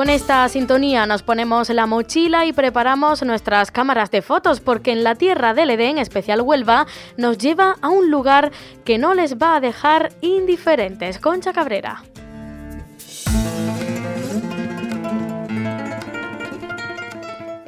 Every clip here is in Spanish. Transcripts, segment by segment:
Con esta sintonía nos ponemos la mochila y preparamos nuestras cámaras de fotos porque en la tierra del Edén, especial Huelva, nos lleva a un lugar que no les va a dejar indiferentes. Concha Cabrera.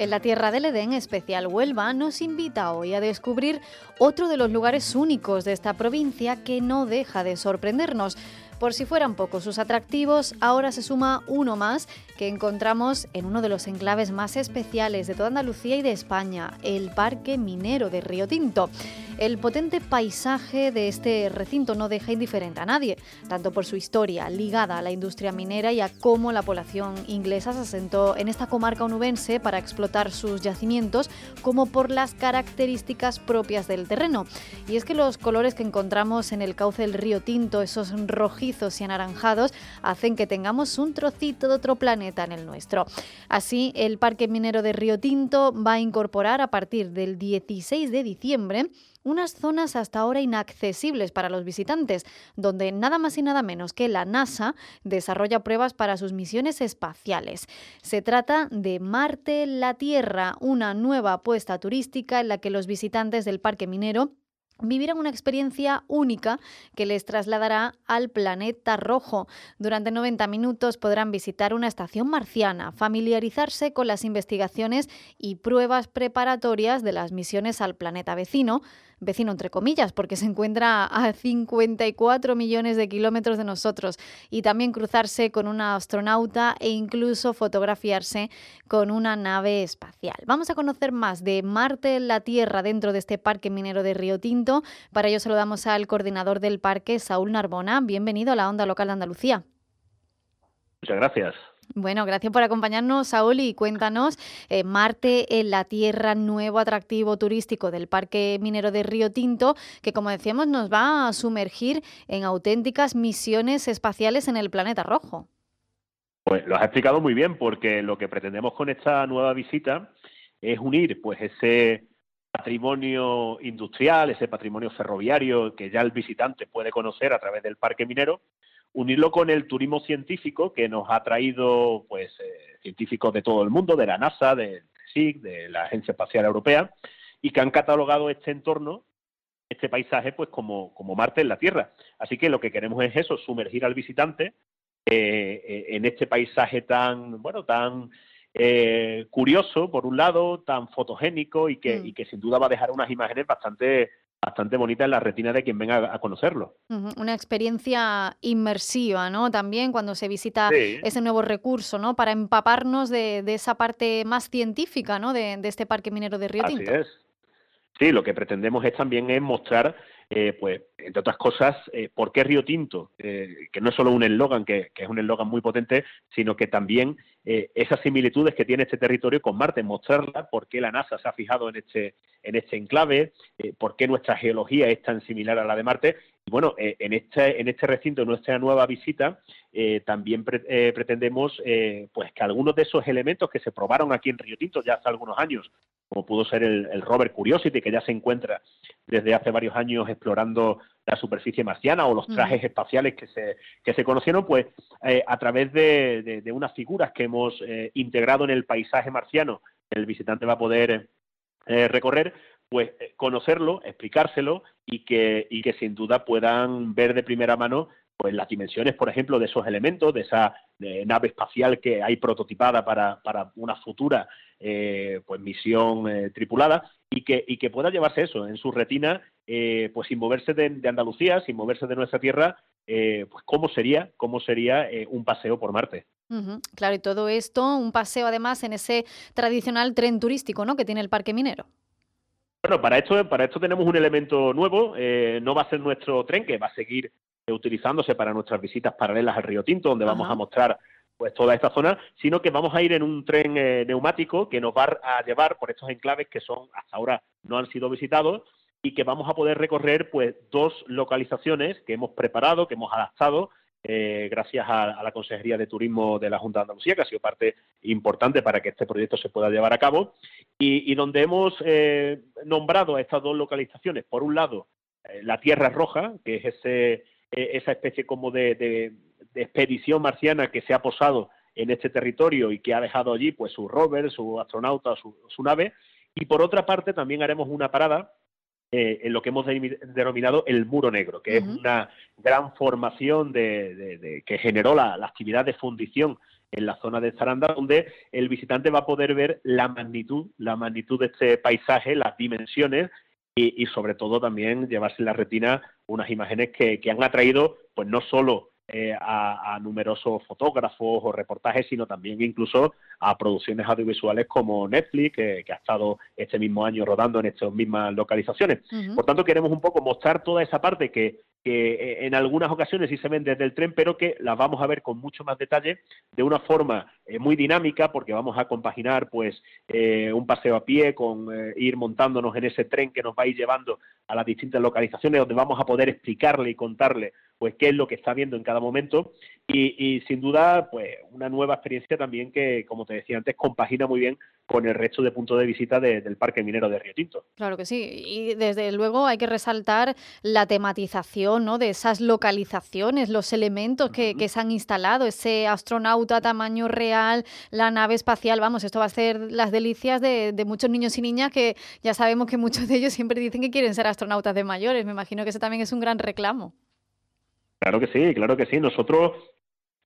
En la Tierra del Edén, especial Huelva, nos invita hoy a descubrir otro de los lugares únicos de esta provincia que no deja de sorprendernos. Por si fueran pocos sus atractivos, ahora se suma uno más que encontramos en uno de los enclaves más especiales de toda Andalucía y de España, el Parque Minero de Río Tinto. El potente paisaje de este recinto no deja indiferente a nadie, tanto por su historia ligada a la industria minera y a cómo la población inglesa se asentó en esta comarca onubense para explotar sus yacimientos, como por las características propias del terreno. Y es que los colores que encontramos en el cauce del río Tinto, esos rojizos, y anaranjados hacen que tengamos un trocito de otro planeta en el nuestro. Así, el Parque Minero de Río Tinto va a incorporar a partir del 16 de diciembre unas zonas hasta ahora inaccesibles para los visitantes, donde nada más y nada menos que la NASA desarrolla pruebas para sus misiones espaciales. Se trata de Marte la Tierra, una nueva apuesta turística en la que los visitantes del Parque Minero vivirán una experiencia única que les trasladará al planeta rojo. Durante 90 minutos podrán visitar una estación marciana, familiarizarse con las investigaciones y pruebas preparatorias de las misiones al planeta vecino, vecino entre comillas, porque se encuentra a 54 millones de kilómetros de nosotros, y también cruzarse con una astronauta e incluso fotografiarse con una nave espacial. Vamos a conocer más de Marte en la Tierra dentro de este parque minero de Río Tinto. Para ello saludamos al coordinador del parque, Saúl Narbona. Bienvenido a la Onda Local de Andalucía. Muchas gracias. Bueno, gracias por acompañarnos, Saúl, y cuéntanos, eh, Marte en la Tierra, nuevo atractivo turístico del Parque Minero de Río Tinto, que como decíamos nos va a sumergir en auténticas misiones espaciales en el planeta rojo. Pues lo has explicado muy bien, porque lo que pretendemos con esta nueva visita es unir pues ese patrimonio industrial, ese patrimonio ferroviario que ya el visitante puede conocer a través del parque minero, unirlo con el turismo científico que nos ha traído pues eh, científicos de todo el mundo, de la NASA, del SIC, de la Agencia Espacial Europea, y que han catalogado este entorno, este paisaje, pues como, como Marte en la Tierra. Así que lo que queremos es eso, sumergir al visitante eh, eh, en este paisaje tan, bueno, tan curioso, por un lado, tan fotogénico y que, mm. y que sin duda va a dejar unas imágenes bastante bastante bonita en la retina de quien venga a conocerlo. Una experiencia inmersiva, ¿no? También cuando se visita ese nuevo recurso, ¿no? Para empaparnos de, esa parte más científica, ¿no? De, este parque minero de Río Tinto. Así es. Sí, lo que pretendemos es también es mostrar, eh, pues, entre otras cosas, eh, por qué Río Tinto, eh, que no es solo un eslogan, que, que, es un eslogan muy potente, sino que también esas similitudes que tiene este territorio con Marte, mostrarla, por qué la NASA se ha fijado en este, en este enclave, por qué nuestra geología es tan similar a la de Marte. Bueno, eh, en, este, en este recinto, en nuestra nueva visita, también pretendemos pues que algunos de esos elementos que se probaron aquí en Río Tinto ya hace algunos años, como pudo ser el, el rover Curiosity, que ya se encuentra desde hace varios años explorando la superficie marciana o los trajes espaciales que se, que se conocieron, pues eh, a través de, unas figuras que hemos eh, integrado en el paisaje marciano, el visitante va a poder eh, recorrer, pues conocerlo, explicárselo y que, y que sin duda puedan ver de primera mano pues las dimensiones, por ejemplo, de esos elementos, de esa nave espacial que hay prototipada para, para una futura pues misión tripulada y que, y que pueda llevarse eso en su retina eh, pues sin moverse de, Andalucía, sin moverse de nuestra tierra, eh, pues cómo sería, cómo sería eh, un paseo por Marte. Claro, y todo esto, un paseo además en ese tradicional tren turístico ¿no? que tiene el Parque Minero. Bueno, para esto, para esto tenemos un elemento nuevo. Eh, no va a ser nuestro tren, que va a seguir utilizándose para nuestras visitas paralelas al Río Tinto, donde vamos a mostrar pues toda esta zona, sino que vamos a ir en un tren eh, neumático que nos va a llevar por estos enclaves que son hasta ahora no han sido visitados y que vamos a poder recorrer pues dos localizaciones que hemos preparado, que hemos adaptado eh, gracias a, la Consejería de Turismo de la Junta de Andalucía, que ha sido parte importante para que este proyecto se pueda llevar a cabo, y, donde hemos eh, nombrado a estas dos localizaciones, por un lado, eh, la Tierra Roja, que es ese, esa especie como de, expedición marciana que se ha posado en este territorio y que ha dejado allí pues su rover, su astronauta, su nave, y por otra parte también haremos una parada eh, en lo que hemos denominado el muro negro, que es una gran formación de, que generó la, actividad de fundición en la zona de Zaranda, donde el visitante va a poder ver la magnitud, la magnitud de este paisaje, las dimensiones y, sobre todo también llevarse en la retina unas imágenes que, que han atraído, pues no solo eh, a, numerosos fotógrafos o reportajes, sino también incluso a producciones audiovisuales como Netflix, que, ha estado este mismo año rodando en estas mismas localizaciones. Por tanto, queremos un poco mostrar toda esa parte que, eh, en algunas ocasiones sí se ven desde el tren, pero que las vamos a ver con mucho más detalle, de una forma eh, muy dinámica, porque vamos a compaginar pues un paseo a pie con ir montándonos en ese tren que nos va a ir llevando a las distintas localizaciones, donde vamos a poder explicarle y contarle pues qué es lo que está viendo en cada momento y, sin duda pues una nueva experiencia también que como te decía antes compagina muy bien con el resto de puntos de visita del Parque Minero de Río Tinto. Claro que sí y desde luego hay que resaltar la tematización ¿no? de esas localizaciones, los elementos que, se han instalado, ese astronauta tamaño real, la nave espacial, vamos, esto va a ser las delicias de, de muchos niños y niñas que ya sabemos que muchos de ellos siempre dicen que quieren ser astronautas de mayores, me imagino que eso también es un gran reclamo. Claro que sí, claro que sí. Nosotros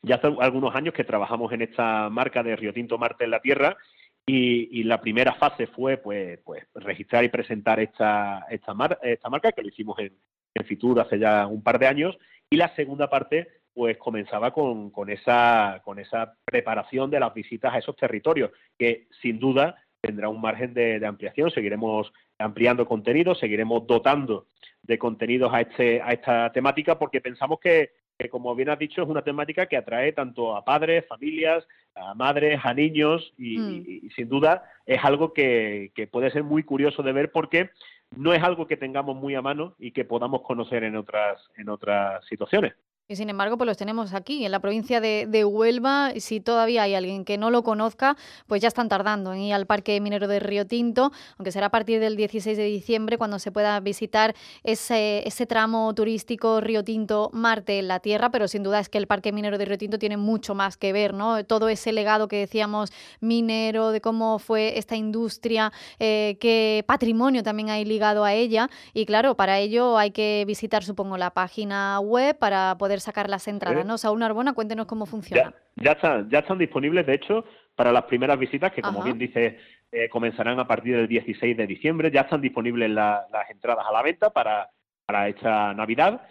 ya hace algunos años que trabajamos en esta marca de Río Tinto Marte en la Tierra y, la primera fase fue pues, pues registrar y presentar esta, esta, esta marca que lo hicimos en, en Fitur hace ya un par de años y la segunda parte pues comenzaba con, con, esa, con esa preparación de las visitas a esos territorios que sin duda tendrá un margen de, ampliación. Seguiremos ampliando contenidos, seguiremos dotando de contenidos a, este, a esta temática porque pensamos que, como bien has dicho, es una temática que atrae tanto a padres, familias, a madres, a niños y, mm. sin duda es algo que, que, puede ser muy curioso de ver porque no es algo que tengamos muy a mano y que podamos conocer en otras, en otras situaciones. Y sin embargo, pues los tenemos aquí, en la provincia de, de, Huelva. Si todavía hay alguien que no lo conozca, pues ya están tardando en ir al Parque Minero de Río Tinto, aunque será a partir del 16 de diciembre cuando se pueda visitar ese, ese tramo turístico Río Tinto Marte en la Tierra. Pero sin duda es que el Parque Minero de Río Tinto tiene mucho más que ver, ¿no? Todo ese legado que decíamos minero, de cómo fue esta industria, eh, qué patrimonio también hay ligado a ella. Y claro, para ello hay que visitar, supongo, la página web para poder sacar las entradas, ¿no? Saúl Narbona, cuéntenos cómo funciona. Ya, están, ya están disponibles, de hecho, para las primeras visitas, que como bien dice, eh, comenzarán a partir del 16 de diciembre. Ya están disponibles las entradas a la venta para, para esta Navidad.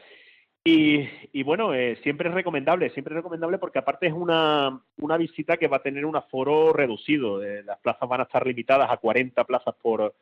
Y, bueno, eh, siempre es recomendable, siempre es recomendable porque aparte es una, una visita que va a tener un aforo reducido. Eh, las plazas van a estar limitadas a 40 plazas por,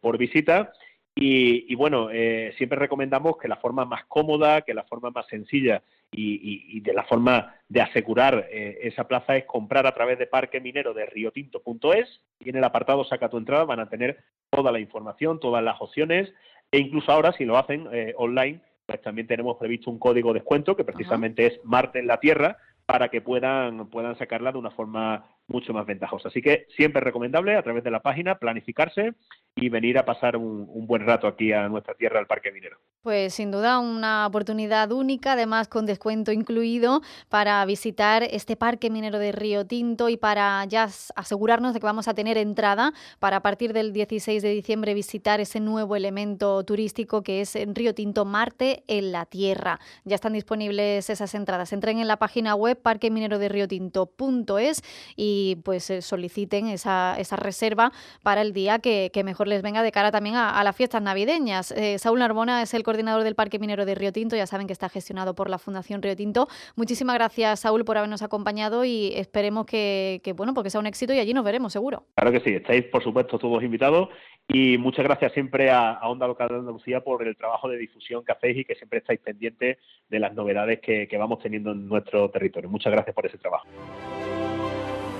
por visita y, bueno, eh, siempre recomendamos que la forma más cómoda, que la forma más sencilla y, de la forma de asegurar eh, esa plaza es comprar a través de Parque Minero de riotinto.es y en el apartado Saca tu entrada van a tener toda la información, todas las opciones e incluso ahora si lo hacen eh, online, pues también tenemos previsto un código de descuento que precisamente es Marte en la Tierra para que puedan, puedan sacarla de una forma mucho más ventajosa. Así que siempre recomendable a través de la página planificarse y venir a pasar un, buen rato aquí a nuestra tierra, al Parque Minero. Pues sin duda una oportunidad única, además con descuento incluido, para visitar este Parque Minero de Río Tinto y para ya asegurarnos de que vamos a tener entrada para a partir del 16 de diciembre visitar ese nuevo elemento turístico que es en Río Tinto Marte en la Tierra. Ya están disponibles esas entradas. Entren en la página web parquemineroderriotinto.es y y pues soliciten esa, esa, reserva para el día que, mejor les venga de cara también a, las fiestas navideñas. Saúl Narbona es el coordinador del Parque Minero de Río Tinto, ya saben que está gestionado por la Fundación Río Tinto. Muchísimas gracias, Saúl, por habernos acompañado y esperemos que, bueno, porque sea un éxito y allí nos veremos seguro. Claro que sí, estáis por supuesto todos invitados y muchas gracias siempre a, Onda Local de Andalucía por el trabajo de difusión que hacéis y que siempre estáis pendientes de las novedades que vamos teniendo en nuestro territorio. Muchas gracias por ese trabajo.